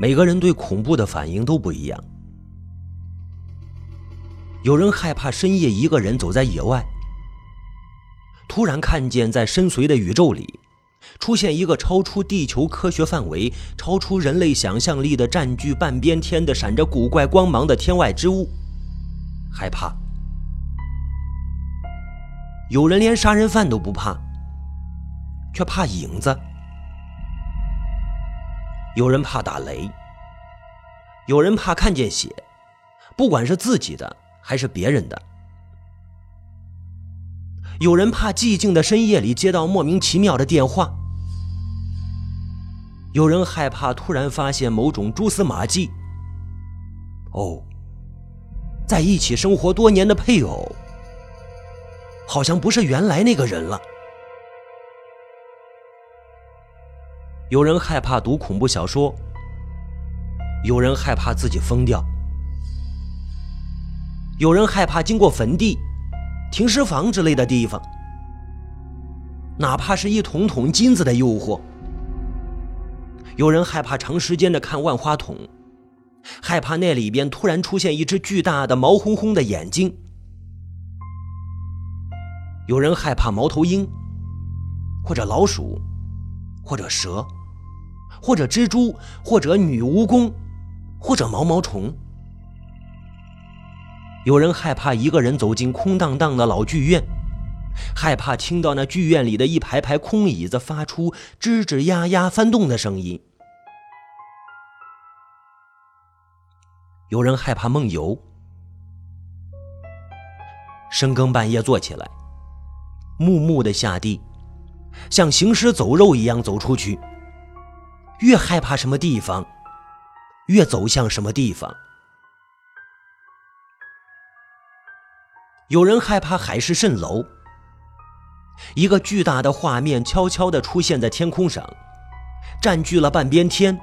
每个人对恐怖的反应都不一样。有人害怕深夜一个人走在野外，突然看见在深邃的宇宙里，出现一个超出地球科学范围、超出人类想象力的、占据半边天的、闪着古怪光芒的天外之物，害怕。有人连杀人犯都不怕，却怕影子。有人怕打雷，有人怕看见血，不管是自己的还是别人的。有人怕寂静的深夜里接到莫名其妙的电话，有人害怕突然发现某种蛛丝马迹。哦，在一起生活多年的配偶，好像不是原来那个人了。有人害怕读恐怖小说，有人害怕自己疯掉，有人害怕经过坟地、停尸房之类的地方，哪怕是一桶桶金子的诱惑。有人害怕长时间的看万花筒，害怕那里边突然出现一只巨大的毛烘烘的眼睛。有人害怕猫头鹰，或者老鼠。或者蛇，或者蜘蛛，或者女蜈蚣，或者毛毛虫。有人害怕一个人走进空荡荡的老剧院，害怕听到那剧院里的一排排空椅子发出吱吱呀呀翻动的声音。有人害怕梦游，深更半夜坐起来，木木的下地。像行尸走肉一样走出去，越害怕什么地方，越走向什么地方。有人害怕海市蜃楼，一个巨大的画面悄悄地出现在天空上，占据了半边天，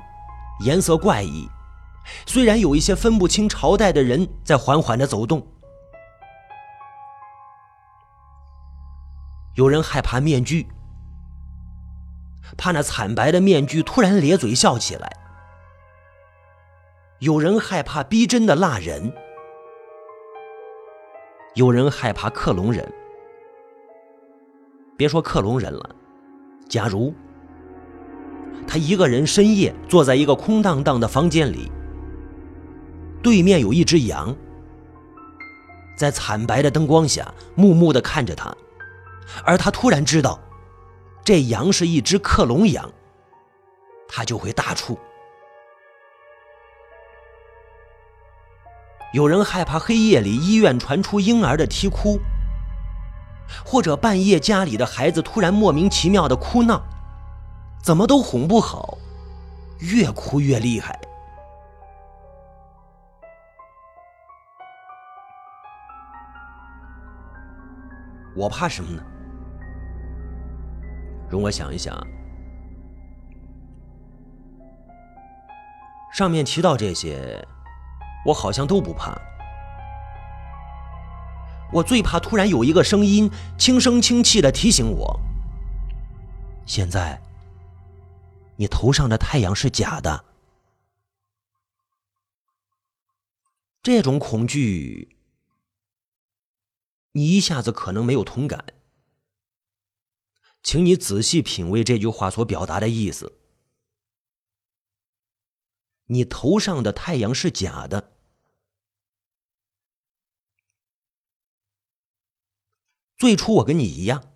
颜色怪异。虽然有一些分不清朝代的人在缓缓地走动。有人害怕面具。怕那惨白的面具突然咧嘴笑起来。有人害怕逼真的蜡人，有人害怕克隆人。别说克隆人了，假如他一个人深夜坐在一个空荡荡的房间里，对面有一只羊，在惨白的灯光下木木的看着他，而他突然知道。这羊是一只克隆羊，它就会大出。有人害怕黑夜里医院传出婴儿的啼哭，或者半夜家里的孩子突然莫名其妙的哭闹，怎么都哄不好，越哭越厉害。我怕什么呢？容我想一想，上面提到这些，我好像都不怕。我最怕突然有一个声音轻声轻气的提醒我：现在你头上的太阳是假的。这种恐惧，你一下子可能没有同感。请你仔细品味这句话所表达的意思。你头上的太阳是假的。最初我跟你一样，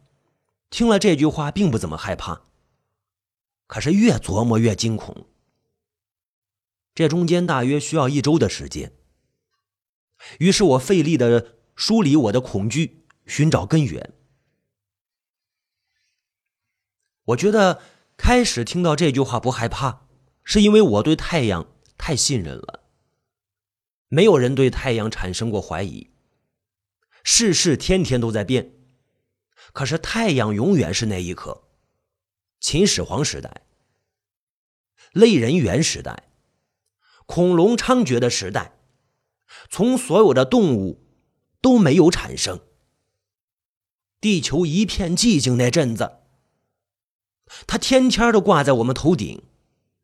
听了这句话并不怎么害怕，可是越琢磨越惊恐。这中间大约需要一周的时间。于是我费力的梳理我的恐惧，寻找根源。我觉得开始听到这句话不害怕，是因为我对太阳太信任了。没有人对太阳产生过怀疑。世事天天都在变，可是太阳永远是那一颗。秦始皇时代、类人猿时代、恐龙猖獗的时代，从所有的动物都没有产生。地球一片寂静那阵子。它天天都挂在我们头顶，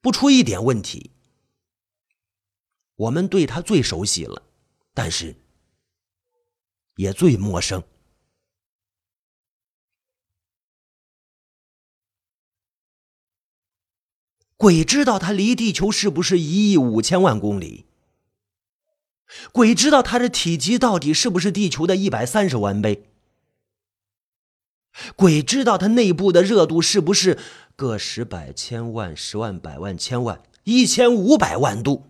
不出一点问题。我们对它最熟悉了，但是也最陌生。鬼知道它离地球是不是一亿五千万公里？鬼知道它的体积到底是不是地球的一百三十万倍？鬼知道它内部的热度是不是个十百千万十万百万千万一千五百万度？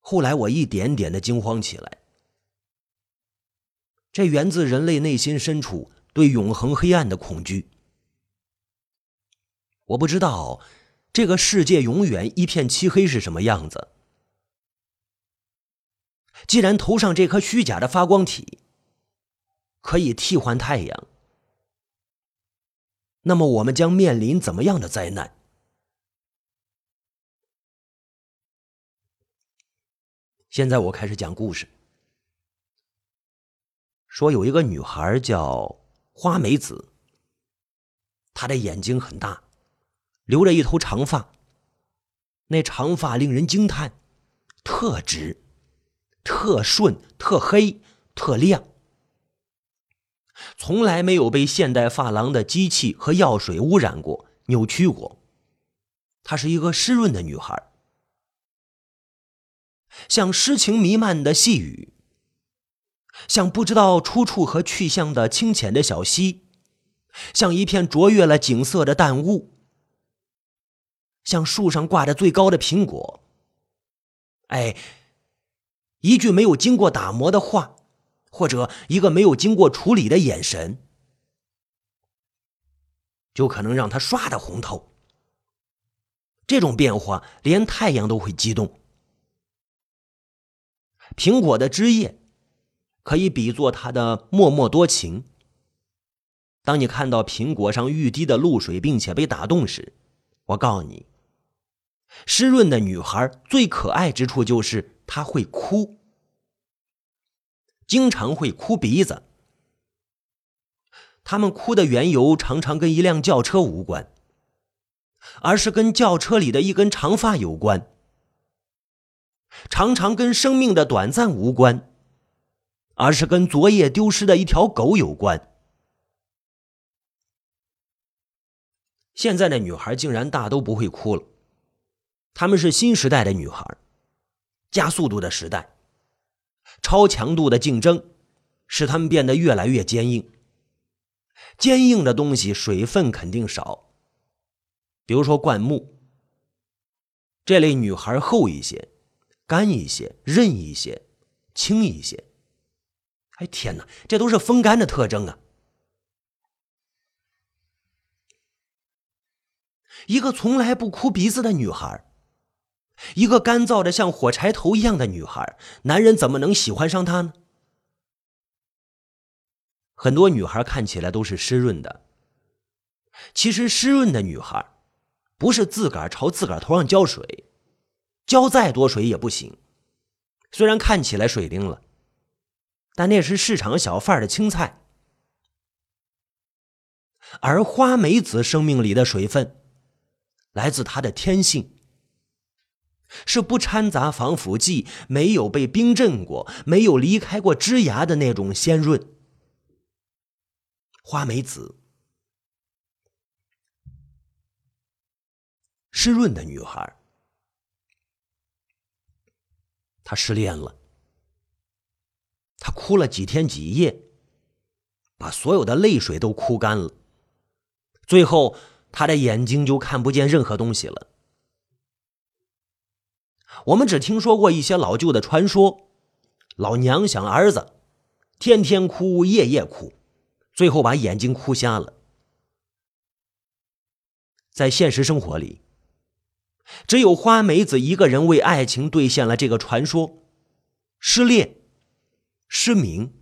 后来我一点点的惊慌起来，这源自人类内心深处对永恒黑暗的恐惧。我不知道这个世界永远一片漆黑是什么样子。既然头上这颗虚假的发光体可以替换太阳，那么我们将面临怎么样的灾难？现在我开始讲故事，说有一个女孩叫花梅子，她的眼睛很大。留着一头长发，那长发令人惊叹，特直、特顺、特黑、特亮，从来没有被现代发廊的机器和药水污染过、扭曲过。她是一个湿润的女孩，像诗情弥漫的细雨，像不知道出处和去向的清浅的小溪，像一片卓越了景色的淡雾。像树上挂着最高的苹果。哎，一句没有经过打磨的话，或者一个没有经过处理的眼神，就可能让他唰的红透。这种变化，连太阳都会激动。苹果的枝叶，可以比作他的默默多情。当你看到苹果上欲滴的露水，并且被打动时，我告诉你。湿润的女孩最可爱之处就是她会哭，经常会哭鼻子。他们哭的缘由常常跟一辆轿车无关，而是跟轿车里的一根长发有关；常常跟生命的短暂无关，而是跟昨夜丢失的一条狗有关。现在的女孩竟然大都不会哭了。他们是新时代的女孩，加速度的时代，超强度的竞争，使他们变得越来越坚硬。坚硬的东西水分肯定少，比如说灌木。这类女孩厚一些，干一些，韧一些，轻一些。哎天哪，这都是风干的特征啊！一个从来不哭鼻子的女孩。一个干燥的像火柴头一样的女孩，男人怎么能喜欢上她呢？很多女孩看起来都是湿润的，其实湿润的女孩，不是自个儿朝自个儿头上浇水，浇再多水也不行。虽然看起来水灵了，但那是市场小贩的青菜。而花梅子生命里的水分，来自她的天性。是不掺杂防腐剂、没有被冰镇过、没有离开过枝芽的那种鲜润。花梅子，湿润的女孩，她失恋了，她哭了几天几夜，把所有的泪水都哭干了，最后她的眼睛就看不见任何东西了。我们只听说过一些老旧的传说，老娘想儿子，天天哭，夜夜哭，最后把眼睛哭瞎了。在现实生活里，只有花梅子一个人为爱情兑现了这个传说。失恋、失明，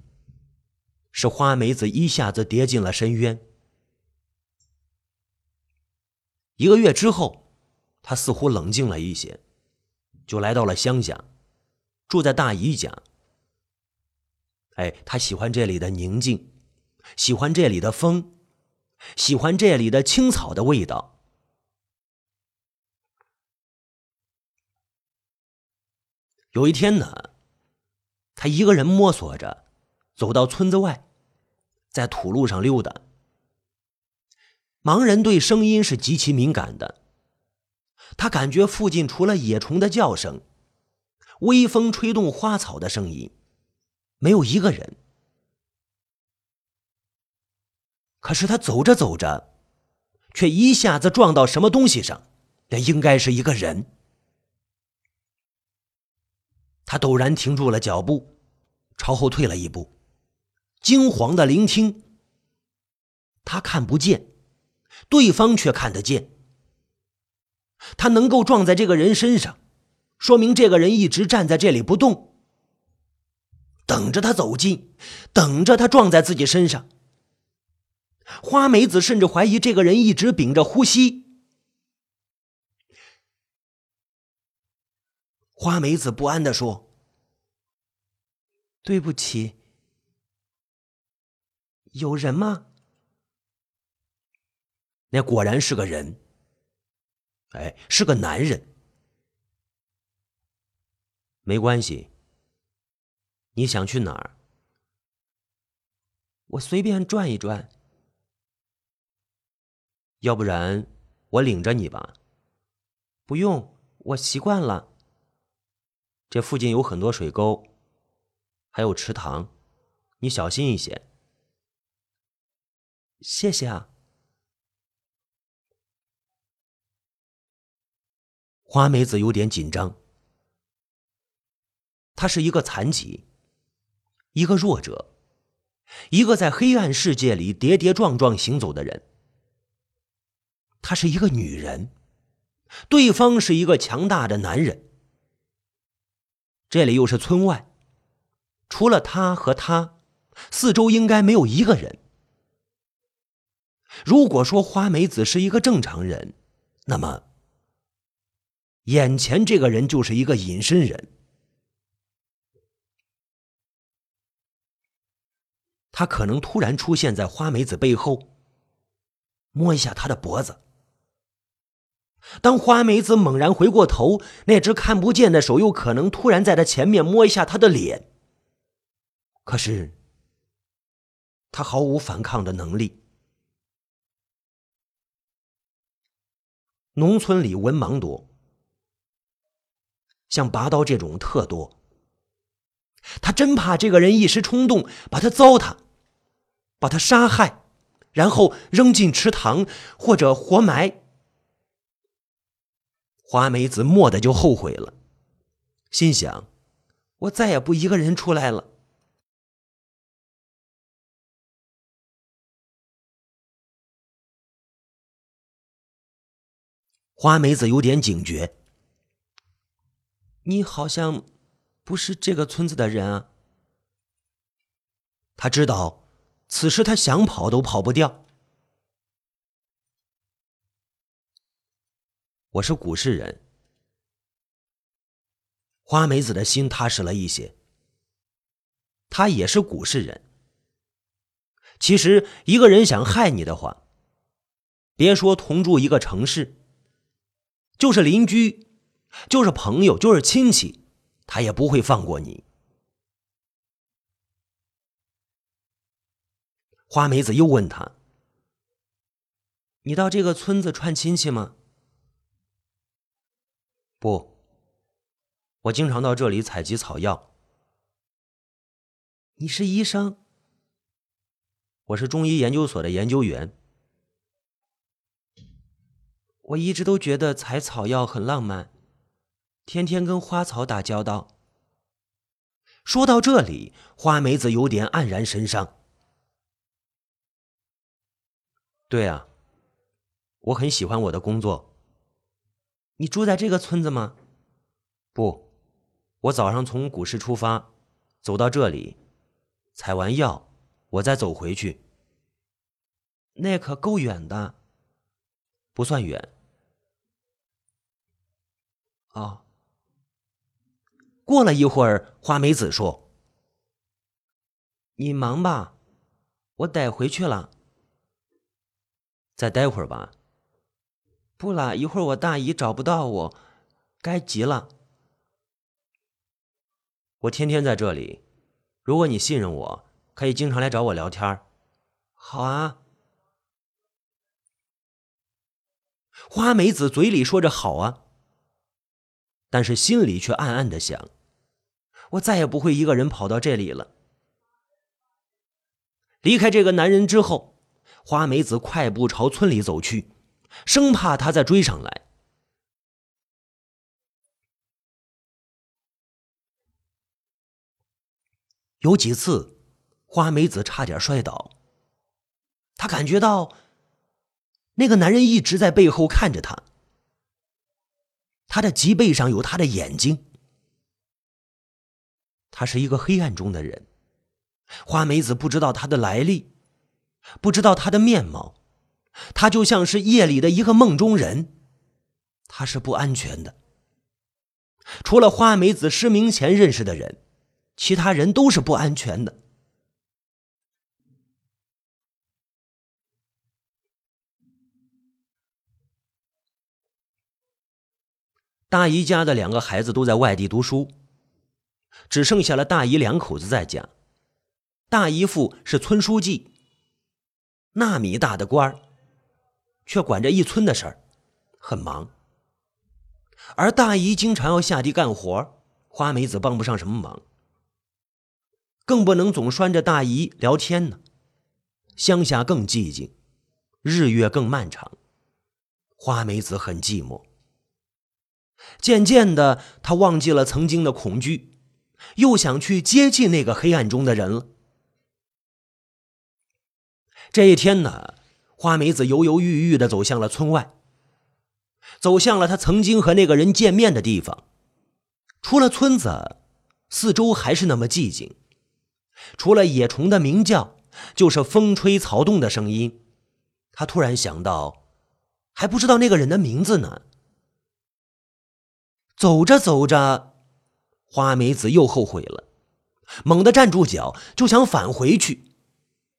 使花梅子一下子跌进了深渊。一个月之后，他似乎冷静了一些。就来到了乡下，住在大姨家。哎，他喜欢这里的宁静，喜欢这里的风，喜欢这里的青草的味道。有一天呢，他一个人摸索着走到村子外，在土路上溜达。盲人对声音是极其敏感的。他感觉附近除了野虫的叫声、微风吹动花草的声音，没有一个人。可是他走着走着，却一下子撞到什么东西上，那应该是一个人。他陡然停住了脚步，朝后退了一步，惊慌的聆听。他看不见，对方却看得见。他能够撞在这个人身上，说明这个人一直站在这里不动，等着他走近，等着他撞在自己身上。花梅子甚至怀疑这个人一直屏着呼吸。花梅子不安的说：“对不起，有人吗？”那果然是个人，哎，是个男人。没关系，你想去哪儿？我随便转一转。要不然我领着你吧。不用，我习惯了。这附近有很多水沟，还有池塘，你小心一些。谢谢啊。花梅子有点紧张。他是一个残疾，一个弱者，一个在黑暗世界里跌跌撞撞行走的人。她是一个女人，对方是一个强大的男人。这里又是村外，除了他和他，四周应该没有一个人。如果说花梅子是一个正常人，那么眼前这个人就是一个隐身人。他可能突然出现在花梅子背后，摸一下她的脖子。当花梅子猛然回过头，那只看不见的手又可能突然在她前面摸一下她的脸。可是，她毫无反抗的能力。农村里文盲多，像拔刀这种特多。他真怕这个人一时冲动，把他糟蹋，把他杀害，然后扔进池塘或者活埋。花梅子蓦地就后悔了，心想：“我再也不一个人出来了。”花梅子有点警觉：“你好像不是这个村子的人啊。”他知道，此时他想跑都跑不掉。我是古市人，花梅子的心踏实了一些。他也是古市人。其实，一个人想害你的话，别说同住一个城市，就是邻居，就是朋友，就是亲戚，他也不会放过你。花梅子又问他：“你到这个村子串亲戚吗？”不，我经常到这里采集草药。你是医生？我是中医研究所的研究员。我一直都觉得采草药很浪漫，天天跟花草打交道。说到这里，花梅子有点黯然神伤。对啊，我很喜欢我的工作。你住在这个村子吗？不，我早上从古市出发，走到这里，采完药，我再走回去。那可够远的。不算远。哦。过了一会儿，花梅子说：“你忙吧，我得回去了。再待会儿吧。”不了一会儿，我大姨找不到我，该急了。我天天在这里，如果你信任我，可以经常来找我聊天。好啊。花梅子嘴里说着“好啊”，但是心里却暗暗的想：我再也不会一个人跑到这里了。离开这个男人之后，花梅子快步朝村里走去，生怕他再追上来。有几次，花梅子差点摔倒，她感觉到。那个男人一直在背后看着他，他的脊背上有他的眼睛。他是一个黑暗中的人，花梅子不知道他的来历，不知道他的面貌，他就像是夜里的一个梦中人，他是不安全的。除了花梅子失明前认识的人，其他人都是不安全的。大姨家的两个孩子都在外地读书，只剩下了大姨两口子在家。大姨父是村书记，那米大的官儿，却管着一村的事儿，很忙。而大姨经常要下地干活，花梅子帮不上什么忙，更不能总拴着大姨聊天呢。乡下更寂静，日月更漫长，花梅子很寂寞。渐渐的，他忘记了曾经的恐惧，又想去接近那个黑暗中的人了。这一天呢，花梅子犹犹豫豫的走向了村外，走向了他曾经和那个人见面的地方。出了村子，四周还是那么寂静，除了野虫的鸣叫，就是风吹草动的声音。他突然想到，还不知道那个人的名字呢。走着走着，花梅子又后悔了，猛地站住脚，就想返回去。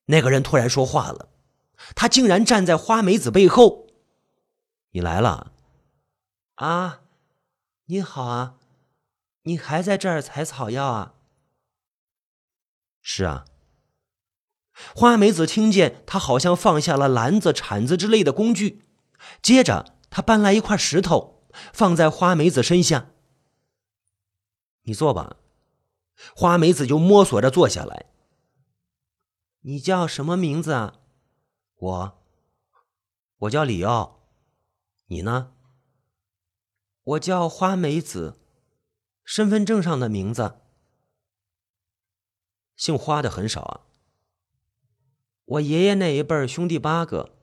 那个人突然说话了，他竟然站在花梅子背后。你来了，啊，你好啊，你还在这儿采草药啊？是啊。花梅子听见他好像放下了篮子、铲子之类的工具，接着他搬来一块石头。放在花梅子身下，你坐吧。花梅子就摸索着坐下来。你叫什么名字啊？我，我叫李奥。你呢？我叫花梅子，身份证上的名字。姓花的很少啊。我爷爷那一辈兄弟八个，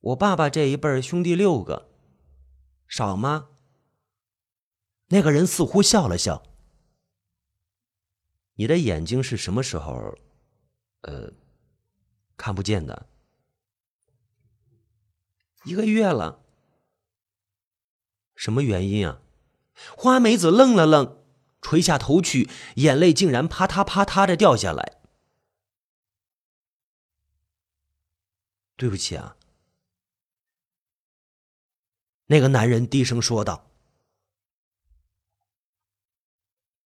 我爸爸这一辈兄弟六个。少吗？那个人似乎笑了笑。你的眼睛是什么时候，呃，看不见的？一个月了。什么原因啊？花梅子愣了愣，垂下头去，眼泪竟然啪嗒啪嗒的掉下来。对不起啊。那个男人低声说道。